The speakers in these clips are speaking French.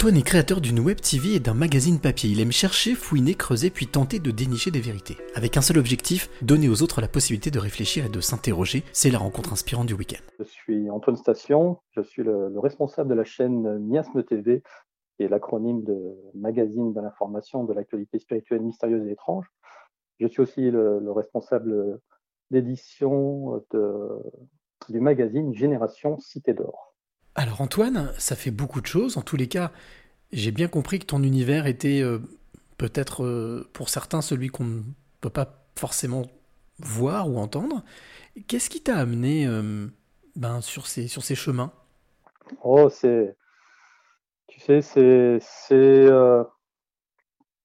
Antoine est créateur d'une web TV et d'un magazine papier. Il aime chercher, fouiner, creuser, puis tenter de dénicher des vérités. Avec un seul objectif, donner aux autres la possibilité de réfléchir et de s'interroger. C'est la rencontre inspirante du week-end. Je suis Antoine Station, je suis le, responsable de la chaîne Miasme TV, qui est l'acronyme de Magazine de l'information de l'actualité spirituelle mystérieuse et étrange. Je suis aussi le, responsable d'édition du magazine Génération Cité d'Or. Alors Antoine, ça fait beaucoup de choses. En tous les cas, j'ai bien compris que ton univers était euh, peut-être euh, pour certains celui qu'on ne peut pas forcément voir ou entendre. Qu'est-ce qui t'a amené euh, ben, sur, ces, chemins? Oh, c'est. Tu sais, c'est.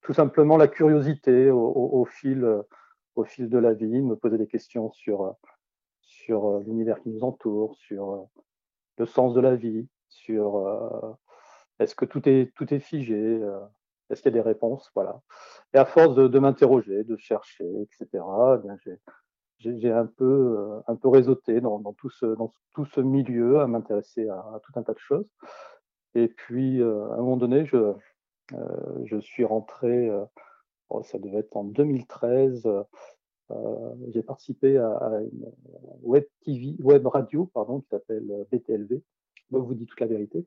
tout simplement la curiosité au, fil, au fil de la vie, me poser des questions sur, sur l'univers qui nous entoure, sur le sens de la vie, sur euh, est-ce que tout est, tout est figé, euh, est-ce qu'il y a des réponses, voilà. Et à force de, m'interroger, de chercher, etc., eh j'ai un peu, euh, un peu réseauté dans, tout ce, dans tout ce milieu, à m'intéresser à, tout un tas de choses. Et puis, à un moment donné, je, je suis rentré, oh, ça devait être en 2013, euh, j'ai participé à, une web TV, web radio, pardon, qui s'appelle euh, BTLV. Moi, vous dit toute la vérité,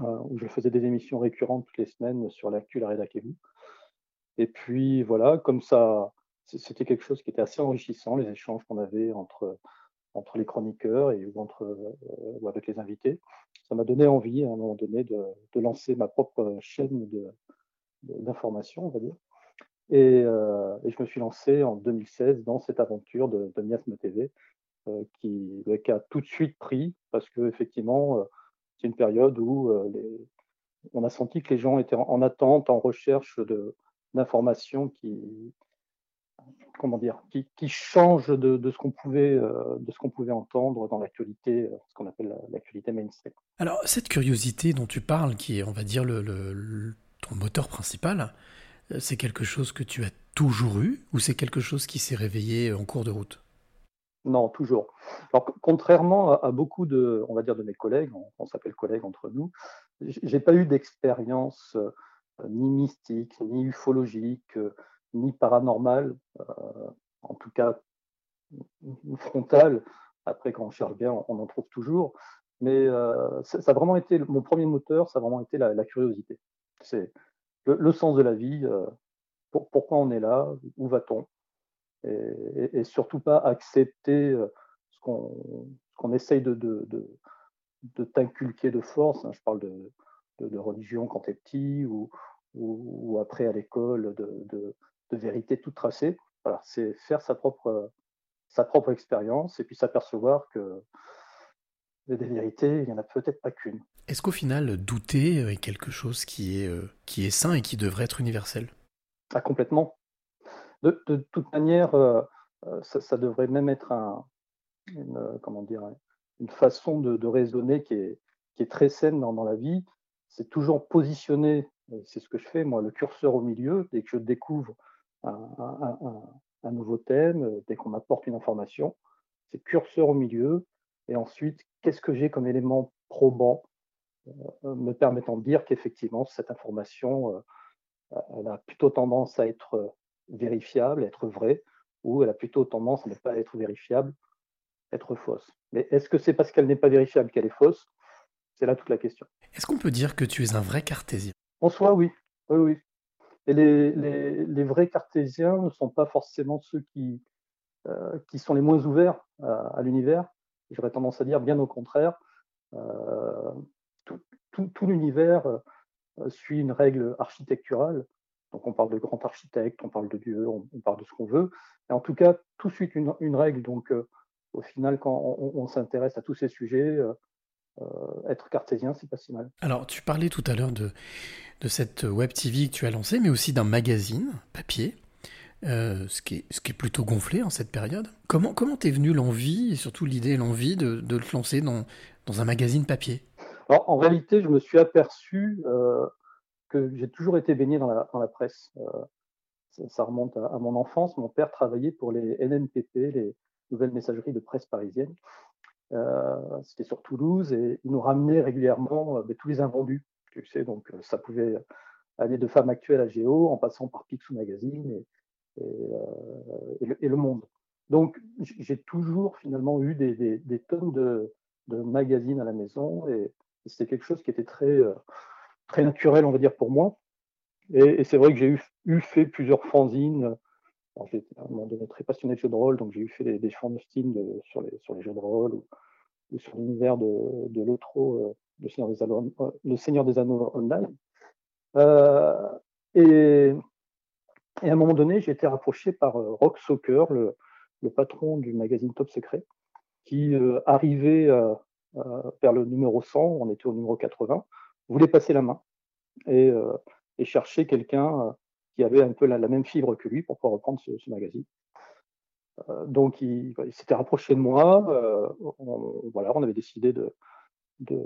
euh, où je faisais des émissions récurrentes toutes les semaines sur l'actu, la rédac et vous. Et puis voilà, comme ça, c'était quelque chose qui était assez enrichissant, les échanges qu'on avait entre, les chroniqueurs et ou, entre, ou avec les invités. Ça m'a donné envie, à un moment donné, de lancer ma propre chaîne d'information, on va dire. Euh, et, je me suis lancé en 2016 dans cette aventure de, de Miasme TV, euh, qui, a tout de suite pris, parce qu'effectivement, euh, c'est une période où on a senti que les gens étaient en, attente, en recherche d'informations qui, comment dire, qui, changent de, ce qu'on pouvait, de ce pouvait entendre dans l'actualité, ce qu'on appelle l'actualité mainstream. Alors cette curiosité dont tu parles, qui est, on va dire, le ton moteur principal, euh, c'est quelque chose que tu as toujours eu ou c'est quelque chose qui s'est réveillé en cours de route? Non, toujours. Alors, contrairement à, beaucoup de, on va dire, de mes collègues, on, s'appelle collègues entre nous, j'ai pas eu d'expérience euh, ni mystique, ni ufologique, euh, ni paranormale, en tout cas frontale. Après, quand on cherche bien, on, en trouve toujours. Mais ça, a vraiment été mon premier moteur, ça a vraiment été la, la curiosité. Le, sens de la vie, euh, pourquoi on est là, où va-t-on et, surtout pas accepter euh, ce qu'on essaye de, de, t'inculquer de force. Hein. je parle de, religion quand tu es petit ou, ou, après à l'école, de, vérité toute tracée. c'est faire sa propre, sa propre expérience et puis s'apercevoir que des vérités, il n'y en a peut-être pas qu'une. Est-ce qu'au final, douter est quelque chose qui est, euh, qui est sain et qui devrait être universel? Ah, Complètement. De, toute manière, euh, euh, ça, devrait même être un, une, comment dire, une façon de, raisonner qui est, qui est très saine dans, la vie. C'est toujours positionner, c'est ce que je fais, moi, le curseur au milieu, dès que je découvre un, un nouveau thème, dès qu'on m'apporte une information, c'est curseur au milieu, et ensuite, qu'est-ce que j'ai comme élément probant euh, me permettant de dire qu'effectivement, cette information, euh, elle a plutôt tendance à être euh, vérifiable, à être vraie, ou elle a plutôt tendance à ne pas être vérifiable, être fausse. Mais est-ce que c'est parce qu'elle n'est pas vérifiable qu'elle est fausse? C'est là toute la question. Est-ce qu'on peut dire que tu es un vrai cartésien? En soi, oui. Oui, oui. Et les, les, vrais cartésiens ne sont pas forcément ceux qui, qui sont les moins ouverts à l'univers, J'aurais tendance à dire bien au contraire. Euh, tout, l'univers euh, suit une règle architecturale. Donc on parle de grand architecte, on parle de Dieu, on, parle de ce qu'on veut. Et en tout cas, tout suit une, règle. Donc euh, au final, quand on, s'intéresse à tous ces sujets, être cartésien, c'est pas si mal. Alors, tu parlais tout à l'heure de, de cette web TV que tu as lancée, mais aussi d'un magazine papier. Euh, ce, qui est, ce qui est plutôt gonflé en cette période. Comment comment t'es venu l'envie, et surtout l'idée et l'envie de, de, te lancer dans, dans un magazine papier? Alors, En réalité, je me suis aperçu euh, que j'ai toujours été baigné dans la, dans la presse. Euh, ça, remonte à, mon enfance. Mon père travaillait pour les NNPP, les nouvelles messageries de presse parisienne. C'était sur Toulouse et il nous ramenait régulièrement ben, tous les invendus Tu sais, donc ça pouvait aller de Femmes Actuelles à Géo, en passant par Picsou Magazine et, le, Monde. Donc j'ai toujours finalement eu des, tonnes de, magazines à la maison et, c'était quelque chose qui était très, très naturel, on va dire, pour moi. Et, c'est vrai que j'ai eu, fait plusieurs fanzines J'étais à un moment donné très passionné de jeux de rôle, donc j'ai eu fait des, des fanzines de, sur, les, sur les jeux de rôle ou, sur l'univers de, de l'Otro, euh, le, Seigneur des Anneaux, euh, Online. Euh, et, et, à un moment donné, j'ai été rapproché par Rock Soccer, le, le, patron du magazine Top Secret, qui arrivait vers le numéro 100, on était au numéro 80, voulait passer la main et, et chercher quelqu'un qui avait un peu la, même fibre que lui pour pouvoir reprendre ce, magazine. Euh, donc il, s'était rapproché de moi. Euh, on, voilà, on avait décidé de, de,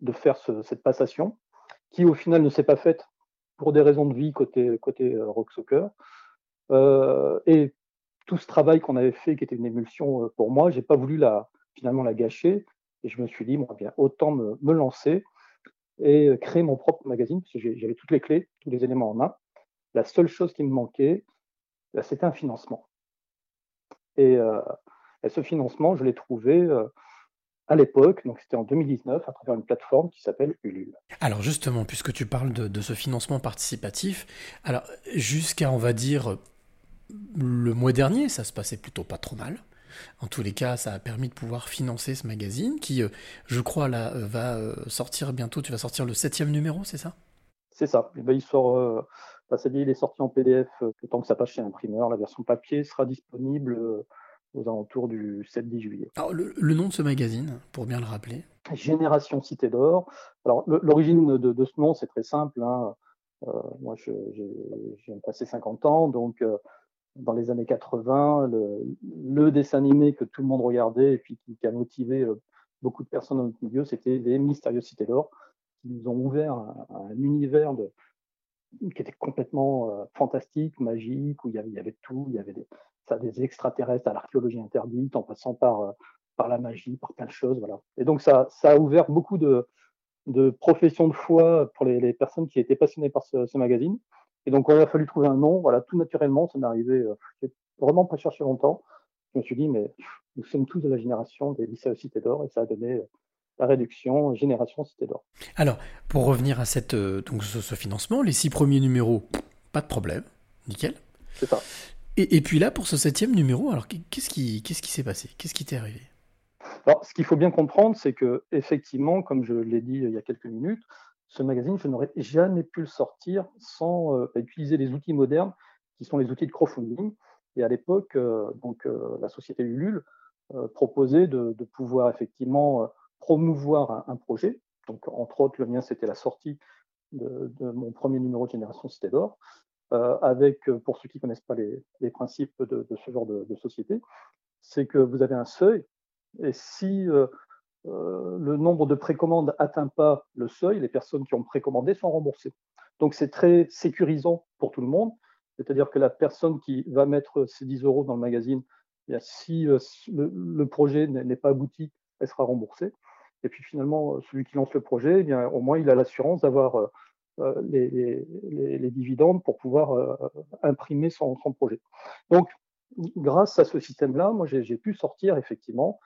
de, faire cette passation, qui au final ne s'est pas faite pour des raisons de vie côté, côté euh, Rock Soccer. et tout ce travail qu'on avait fait, qui était une émulsion pour moi, j'ai pas voulu la, finalement la gâcher. Et je me suis dit, bon, bien, autant me, me lancer et créer mon propre magazine, parce que j'avais toutes les clés, tous les éléments en main. La seule chose qui me manquait, bah, c'était un financement. Euh, et, ce financement, je l'ai trouvé euh, à l'époque, donc c'était en 2019, à travers une plateforme qui s'appelle Ulule. Alors justement, puisque tu parles de, ce financement participatif, alors jusqu'à, on va dire, le mois dernier, ça se passait plutôt pas trop mal. En tous les cas, ça a permis de pouvoir financer ce magazine qui, euh, je crois, là, va sortir bientôt. Tu vas sortir le septième numéro, c'est ça? C'est ça. Et ben, il sort il est sorti en PDF euh, le temps que ça passe chez l'imprimeur. La version papier sera disponible euh, aux alentours du 7-10 juillet. Alors, le, nom de ce magazine, pour bien le rappeler Génération Cité d'Or. Alors, l'origine de, ce nom, c'est très simple. Hein. Euh, moi, j'ai passé 50 ans, donc dans les années 80, le, dessin animé que tout le monde regardait et puis qui, a motivé beaucoup de personnes dans notre milieu, c'était les Mystérieux Cités d'Or, qui nous ont ouvert un univers de, qui était complètement euh, fantastique, magique, où il y avait, il y avait tout, il y avait des, ça, des extraterrestres à l'archéologie interdite, en passant par, euh, par la magie, par plein de choses. Voilà. Et donc ça, ça a ouvert beaucoup de, de professions de foi pour les, les, personnes qui étaient passionnées par ce, ce, magazine. Et donc, il a fallu trouver un nom. Voilà, tout naturellement, ça m'est arrivé. Euh, vraiment pas cherché longtemps. Je me suis dit, mais nous sommes tous de la génération des lycées Cité d'Or, et ça a donné la réduction Génération Cité d'Or. Alors, pour revenir à cette, euh, donc ce, financement, les six premiers numéros, pas de problème, nickel. C'est ça. Et, puis là, pour ce septième numéro, alors qu'est-ce qui s'est passé? Qu'est-ce qui t'est arrivé? Alors, ce qu'il faut bien comprendre, c'est que effectivement, comme je l'ai dit il y a quelques minutes, ce magazine, je n'aurais jamais pu le sortir sans euh, utiliser les outils modernes qui sont les outils de crowdfunding. Et à l'époque, euh, donc la société Ulule proposait de, de, pouvoir effectivement promouvoir un, projet. Donc, entre autres, le mien, c'était la sortie de, mon premier numéro de Génération Cité d'Or, euh, avec, euh, pour ceux qui ne connaissent pas les, principes de, ce genre de, société, c'est que vous avez un seuil, et si euh, le nombre de précommandes n'atteint pas le seuil, les personnes qui ont précommandé sont remboursées. Donc, c'est très sécurisant pour tout le monde, c'est-à-dire que la personne qui va mettre ses 10 euros dans le magazine, eh si le projet n'est pas abouti, elle sera remboursée. Et puis finalement, celui qui lance le projet, eh au moins, il a l'assurance d'avoir euh, euh, les, dividendes pour pouvoir euh, imprimer son, projet. Donc, grâce à ce système-là, moi, j'ai pu sortir effectivement,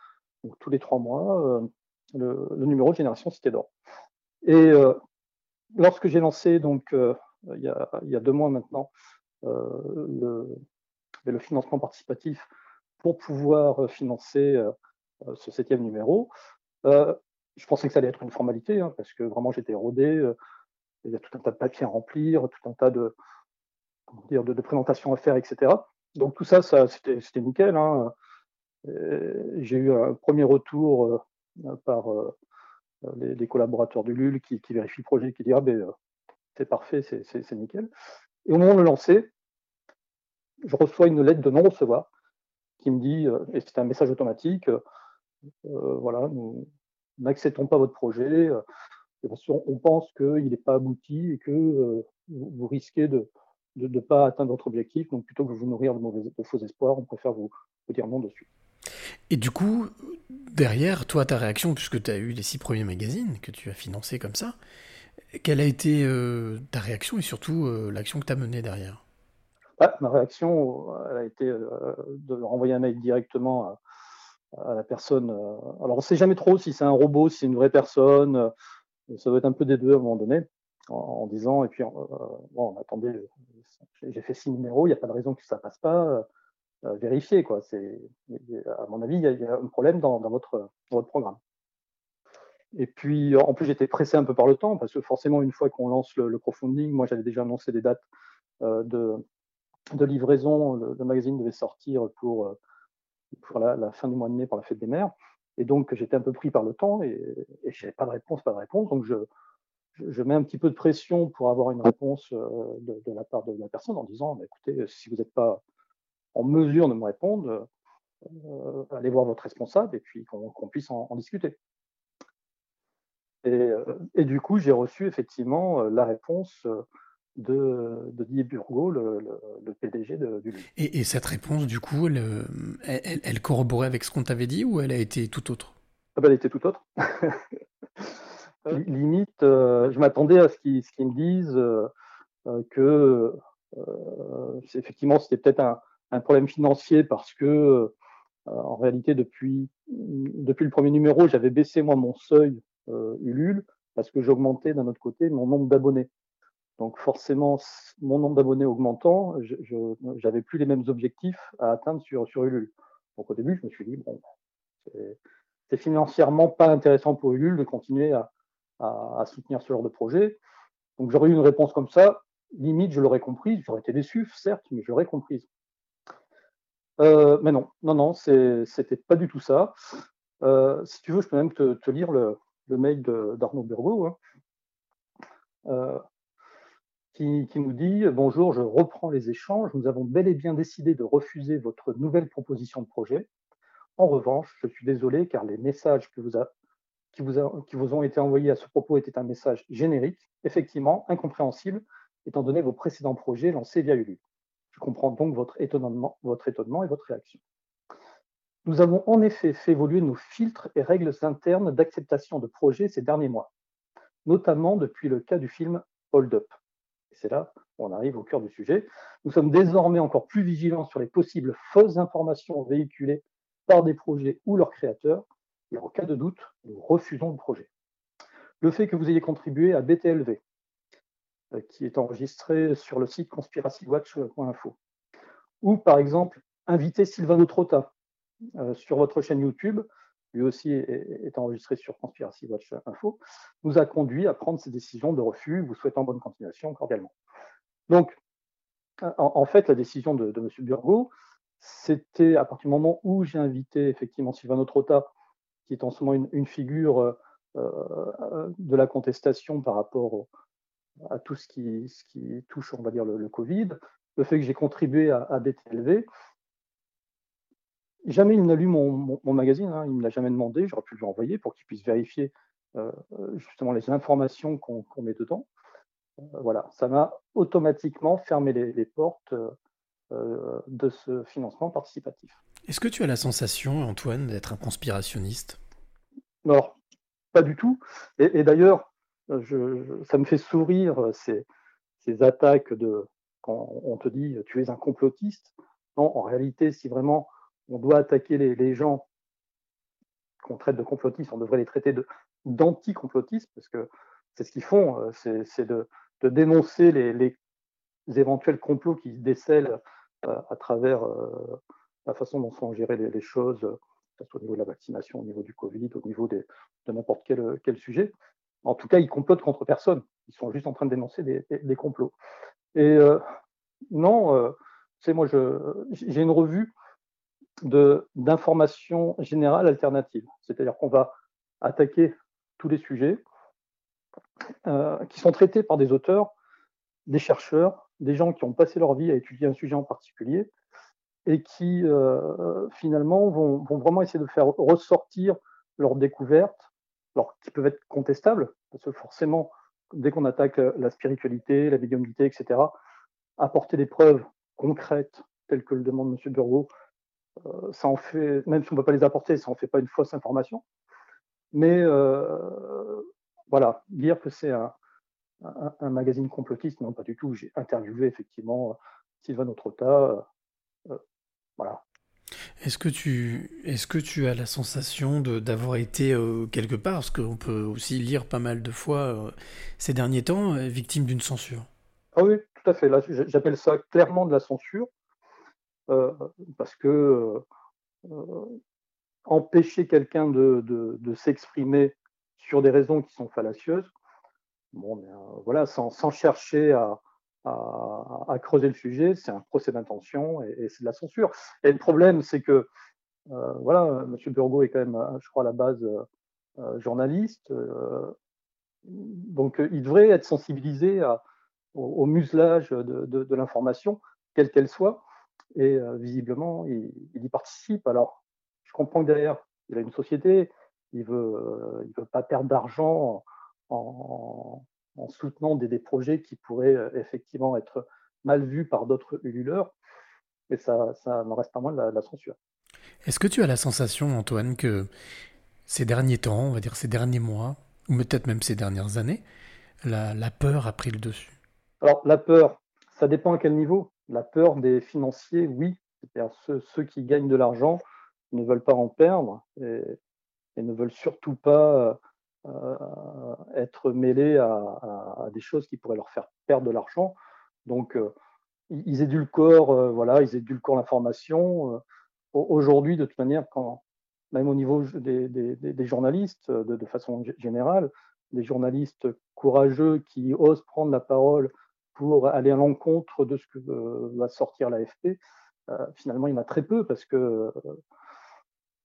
tous les trois mois, le, numéro de Génération Cité d'Or. Et lorsque j'ai lancé, donc, il y, a, deux mois maintenant, le, le, financement participatif pour pouvoir financer ce septième numéro, euh, je pensais que ça allait être une formalité, hein, parce que vraiment j'étais rodé. Euh, il y a tout un tas de papiers à remplir, tout un tas de, de, présentations à faire, etc. Donc tout ça, c'était nickel. Hein. J'ai eu un premier retour euh, par les, collaborateurs du LUL qui, vérifient le projet, qui disent Ah ben, c'est parfait, c'est nickel. Et au moment de le lancer, je reçois une lettre de non-recevoir qui me dit, et c'est un message automatique, euh, voilà, nous n'acceptons pas votre projet. Euh, on pense qu'il n'est pas abouti et que euh, vous risquez de ne pas atteindre votre objectif. Donc plutôt que de vous nourrir de, mauvais, de faux espoirs, on préfère vous, dire non dessus. Et du coup, derrière, toi, ta réaction, puisque tu as eu les six premiers magazines que tu as financés comme ça, Quelle a été ta réaction et surtout l'action que tu as menée derrière? Bah, Ma réaction elle a été de renvoyer un mail directement à, la personne. alors on ne sait jamais trop si c'est un robot, si c'est une vraie personne. Ça doit être un peu des deux à un moment donné, en, disant, et puis bon, attendez, j'ai fait six numéros, il n'y a pas de raison que ça passe pas. vérifier, quoi. C'est, à mon avis, il y, a un problème dans, votre, programme. Et puis, en plus, j'étais pressé un peu par le temps, parce que forcément, une fois qu'on lance le, crowdfunding, moi, j'avais déjà annoncé des dates euh, de, livraison. Le, magazine devait sortir pour, euh, pour la, fin du mois de mai, pour la fête des mères. Et donc, j'étais un peu pris par le temps et, et je n'avais pas de réponse, pas de réponse. Donc, je, je, mets un petit peu de pression pour avoir une réponse euh, de, la part de la personne en disant bah, écoutez, si vous n'êtes pas en mesure de me répondre, allez voir votre responsable et puis qu'on puisse en discuter. Euh, et, du coup, j'ai reçu effectivement euh, la réponse euh, de, de Didier Burgot, le, PDG de, du et, et, cette réponse, du coup, elle, elle, corroborait avec ce qu'on t'avait dit ou elle a été tout autre? Ah ben, Elle était tout autre. Limite, je m'attendais à ce qu'ils me disent que effectivement c'était peut-être un, un, problème financier parce que en réalité depuis, depuis le premier numéro j'avais baissé moi mon seuil euh, Ulule parce que j'augmentais d'un autre côté mon nombre d'abonnés. Donc forcément, mon nombre d'abonnés augmentant, je n'avais plus les mêmes objectifs à atteindre sur, Ulule. Donc au début, je me suis dit, bon, c'est financièrement pas intéressant pour Ulule de continuer à, soutenir ce genre de projet. Donc j'aurais eu une réponse comme ça, limite, je l'aurais comprise, j'aurais été déçu, certes, mais j'aurais comprise. Euh, mais non, non, non, c'était pas du tout ça. Euh, si tu veux, je peux même te, lire le, le mail d'Arnaud Burgot, hein, euh, qui, nous dit Bonjour, je reprends les échanges. Nous avons bel et bien décidé de refuser votre nouvelle proposition de projet. En revanche, je suis désolé car les messages qui, vous ont été envoyés à ce propos étaient un message générique, effectivement incompréhensible, étant donné vos précédents projets lancés via Ulu. Je comprends donc votre étonnement et votre réaction. Nous avons en effet fait évoluer nos filtres et règles internes d'acceptation de projets ces derniers mois, notamment depuis le cas du film Hold Up. C'est là on arrive au cœur du sujet. Nous sommes désormais encore plus vigilants sur les possibles fausses informations véhiculées par des projets ou leurs créateurs, et en cas de doute, nous refusons le projet. Le fait que vous ayez contribué à BTLV, euh, qui est enregistré sur le site conspiracywatch.info, ou par exemple inviter Sylvano Trotta, euh, sur votre chaîne YouTube, lui aussi est, enregistré sur Conspiracy Watch Info, nous a conduit à prendre ces décisions de refus, vous souhaitant bonne continuation cordialement. Donc, en, fait, la décision de, M. Burgot, c'était à partir du moment où j'ai invité effectivement Sylvano Trotta, qui est en ce moment une, figure euh, euh, de la contestation par rapport à tout ce qui, touche, on va dire, le, Covid, le fait que j'ai contribué à, à BTLV, Jamais il n'a lu mon, magazine, hein, il ne me l'a jamais demandé, j'aurais pu lui envoyer pour qu'il puisse vérifier euh, justement les informations qu'on met dedans. Euh, voilà, ça m'a automatiquement fermé les, portes euh, de ce financement participatif. Est-ce que tu as la sensation, Antoine, d'être un conspirationniste? Non, pas du tout. Et, d'ailleurs, ça me fait sourire ces, ces, attaques de quand on te dit tu es un complotiste. Non, en réalité, si vraiment on doit attaquer les, gens qu'on traite de complotistes, on devrait les traiter d'anti-complotistes, parce que c'est ce qu'ils font, euh, c'est de, dénoncer les, éventuels complots qui se décèlent euh, à travers euh, la façon dont sont gérées les, choses, que ce soit au niveau de la vaccination, au niveau du Covid, au niveau de n'importe quel, sujet. En tout cas, ils complotent contre personne. Ils sont juste en train de dénoncer des, complots. Et non, c'est moi, j'ai une revue d'informations générales alternatives. C'est-à-dire qu'on va attaquer tous les sujets euh, qui sont traités par des auteurs, des chercheurs, des gens qui ont passé leur vie à étudier un sujet en particulier et qui euh, finalement vont, vraiment essayer de faire ressortir leurs découvertes, alors qui peuvent être contestables, parce que forcément, dès qu'on attaque la spiritualité, la médiumnité, etc., apporter des preuves concrètes, telles que le demande M. Burgot, euh, ça en fait, même si on ne peut pas les apporter, ça en fait pas une fausse information. Mais euh, voilà, dire que c'est un, un, magazine complotiste, non, pas du tout. J'ai interviewé effectivement Sylvain Autrota. voilà. Est-ce que, tu, est que tu as la sensation d'avoir été quelque part, parce qu'on peut aussi lire pas mal de fois ces derniers temps, victime d'une censure? Ah oui, tout à fait. Là, j'appelle ça clairement de la censure, parce que empêcher quelqu'un de, s'exprimer sur des raisons qui sont fallacieuses, bon, ben, voilà, sans, chercher à, creuser le sujet, c'est un procès d'intention et, c'est de la censure. Et le problème, c'est que, euh, voilà, M. Burgot est quand même, je crois, à la base euh, journaliste, euh, donc il devrait être sensibilisé au, muselage de, l'information, quelle qu'elle soit, et visiblement, il, il, y participe. Alors, comprends que derrière, il a une société, il veut, il veut pas perdre d'argent en, soutenant des, projets qui pourraient euh, effectivement être mal vus par d'autres ululeurs, mais ça, ça n'en reste pas moins de la, censure. Est-ce que tu as la sensation, Antoine, que ces derniers temps, on va dire ces derniers mois, ou peut-être même ces dernières années, la, peur a pris le dessus? Alors, la peur, ça dépend à quel niveau. La peur des financiers, oui. C'est-à-dire ceux, qui gagnent de l'argent ne veulent pas en perdre et, ne veulent surtout pas euh, être mêlés à, des choses qui pourraient leur faire perdre de l'argent. Donc, euh, ils édulcorent, euh, voilà, ils édulcorent l'information. Aujourd'hui, de toute manière, quand, même au niveau des, journalistes, de, façon générale, des journalistes courageux qui osent prendre la parole pour aller à l'encontre de ce que va sortir l'AFP, finalement, il y en a très peu parce que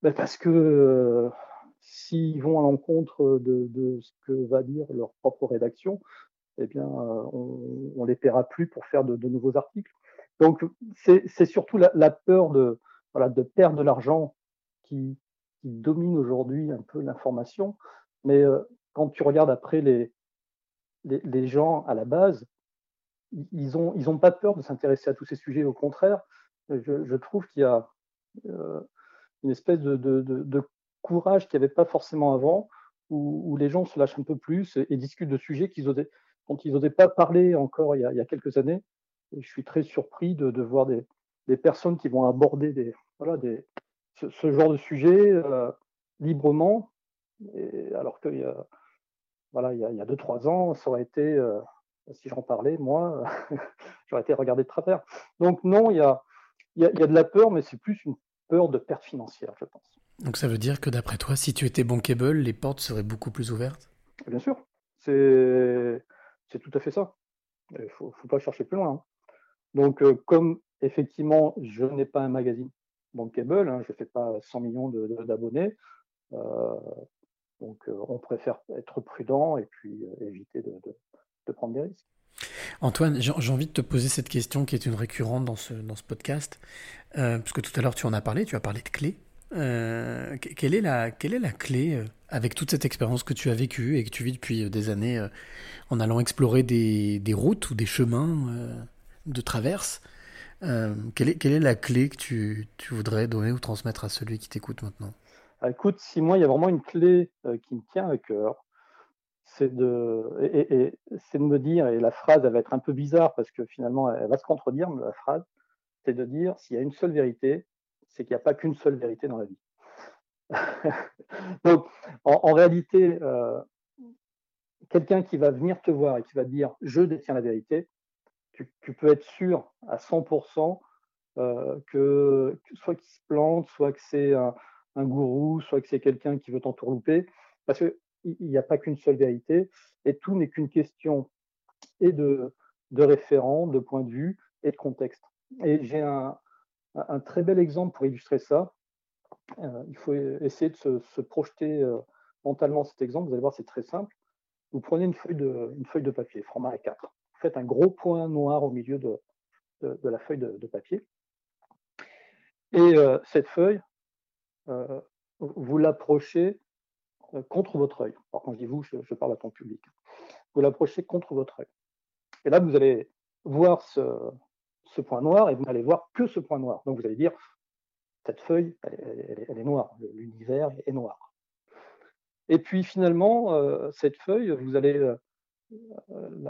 ben, parce que euh, s'ils vont à l'encontre de, ce que va dire leur propre rédaction, eh bien, euh, on, ne les paiera plus pour faire de, nouveaux articles. Donc, c'est surtout la, peur de, voilà, de perdre de l'argent qui, domine aujourd'hui un peu l'information. Mais euh, quand tu regardes après les, les, gens à la base, ils n'ont ils ont pas peur de s'intéresser à tous ces sujets. Au contraire, je, trouve qu'il y a une espèce de, courage qu'il n'y avait pas forcément avant, où, les gens se lâchent un peu plus et, discutent de sujets dont ils n'osaient pas parler encore il y a, quelques années. Je suis très surpris de, voir des, personnes qui vont aborder ce, genre de sujet euh, librement, alors qu'il y a voilà, il y a, deux, trois ans, ça aurait été, euh, si j'en parlais, moi, j'aurais été regardé de travers. Donc non, il y a, y a, de la peur, mais c'est plus une peur de perte financière, je pense. Donc ça veut dire que d'après toi, si tu étais bankable, les portes seraient beaucoup plus ouvertes? Bien sûr, c'est tout à fait ça. Il ne faut, pas chercher plus loin. Hein. Donc euh, comme effectivement, je n'ai pas un magazine bankable, hein, je ne fais pas 100 millions d'abonnés, euh, donc euh, on préfère être prudent et puis éviter de prendre des risques. Antoine, j'ai envie de te poser cette question qui est une récurrente dans ce, dans ce podcast, euh, parce que tout à l'heure tu en as parlé, tu as parlé de clés. Euh, quelle, est la, quelle est la clé euh, avec toute cette expérience que tu as vécue et que tu vis depuis des années en allant explorer des, des, routes ou des chemins de traverse quelle, est, quelle est la clé que tu, tu voudrais donner ou transmettre à celui qui t'écoute maintenant? Ah, Écoute, si moi il y a vraiment une clé qui me tient à cœur, c'est de, et, c'est de me dire, et la phrase, va être un peu bizarre parce que finalement, elle va se contredire, la phrase, c'est de dire, s'il y a une seule vérité, c'est qu'il n'y a pas qu'une seule vérité dans la vie. Donc, en, réalité, euh, quelqu'un qui va venir te voir et qui va te dire, je détiens la vérité, tu, peux être sûr à 100% euh, que, soit qu'il se plante, soit que c'est un, un, gourou, soit que c'est quelqu'un qui veut t'entourlouper. Parce que il n'y a pas qu'une seule vérité, et tout n'est qu'une question et de, référent, de point de vue et de contexte. Et j'ai un, très bel exemple pour illustrer ça. Euh, il faut essayer de se, projeter euh, mentalement cet exemple. Vous allez voir, c'est très simple. Vous prenez une feuille de, papier, format A4. Vous faites un gros point noir au milieu de, la feuille de, papier. Et euh, cette feuille, vous l'approchez contre votre œil. Quand je dis vous, je, parle à ton public. Vous l'approchez contre votre œil. Et là, vous allez voir ce, point noir et vous n'allez voir que ce point noir. Donc vous allez dire, cette feuille, elle, est noire, l'univers est noir. Et puis finalement, euh, cette feuille, vous allez euh,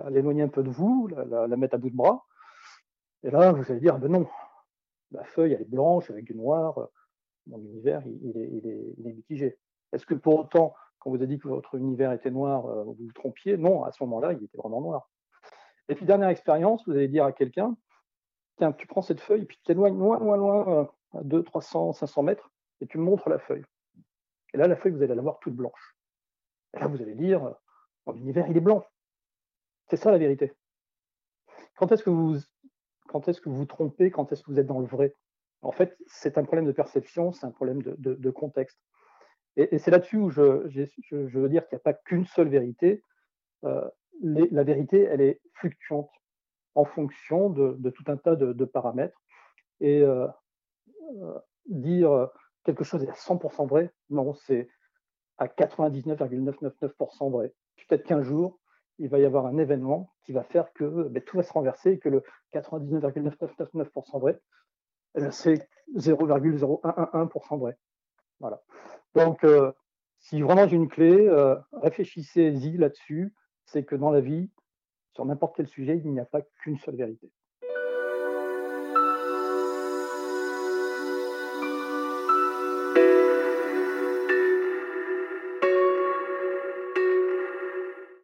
l'éloigner un peu de vous, la, mettre à bout de bras. Et là, vous allez dire, ben non, la feuille, elle est blanche avec du noir, mon univers, il, est, il est, mitigé. Est-ce que pour autant, quand vous avez dit que votre univers était noir, vous vous trompiez? Non, à ce moment-là, il était vraiment noir. Et puis, dernière expérience, vous allez dire à quelqu'un, tiens, tu prends cette feuille, puis tu t'éloignes loin, loin, loin, à 200, 300, 500 mètres, et tu me montres la feuille. Et là, la feuille, vous allez la voir toute blanche. Et là, vous allez dire, mon univers, il est blanc. C'est ça la vérité. Quand est-ce que vous quand est-ce que vous vous trompez? Quand est-ce que vous êtes dans le vrai? En fait, c'est un problème de perception, c'est un problème de, contexte. Et, c'est là-dessus où je, veux dire qu'il n'y a pas qu'une seule vérité. Euh, la vérité, elle est fluctuante en fonction de, tout un tas de, paramètres. Et euh, euh, dire quelque chose est à 100% vrai, non, c'est à 99,999% vrai. Peut-être qu'un jour, il va y avoir un événement qui va faire que ben, tout va se renverser et que le 99,999% vrai, eh c'est 0,0111% vrai. Voilà. Donc, euh, si vraiment j'ai une clé, euh, réfléchissez-y là-dessus. C'est que dans la vie, sur n'importe quel sujet, il n'y a pas qu'une seule vérité.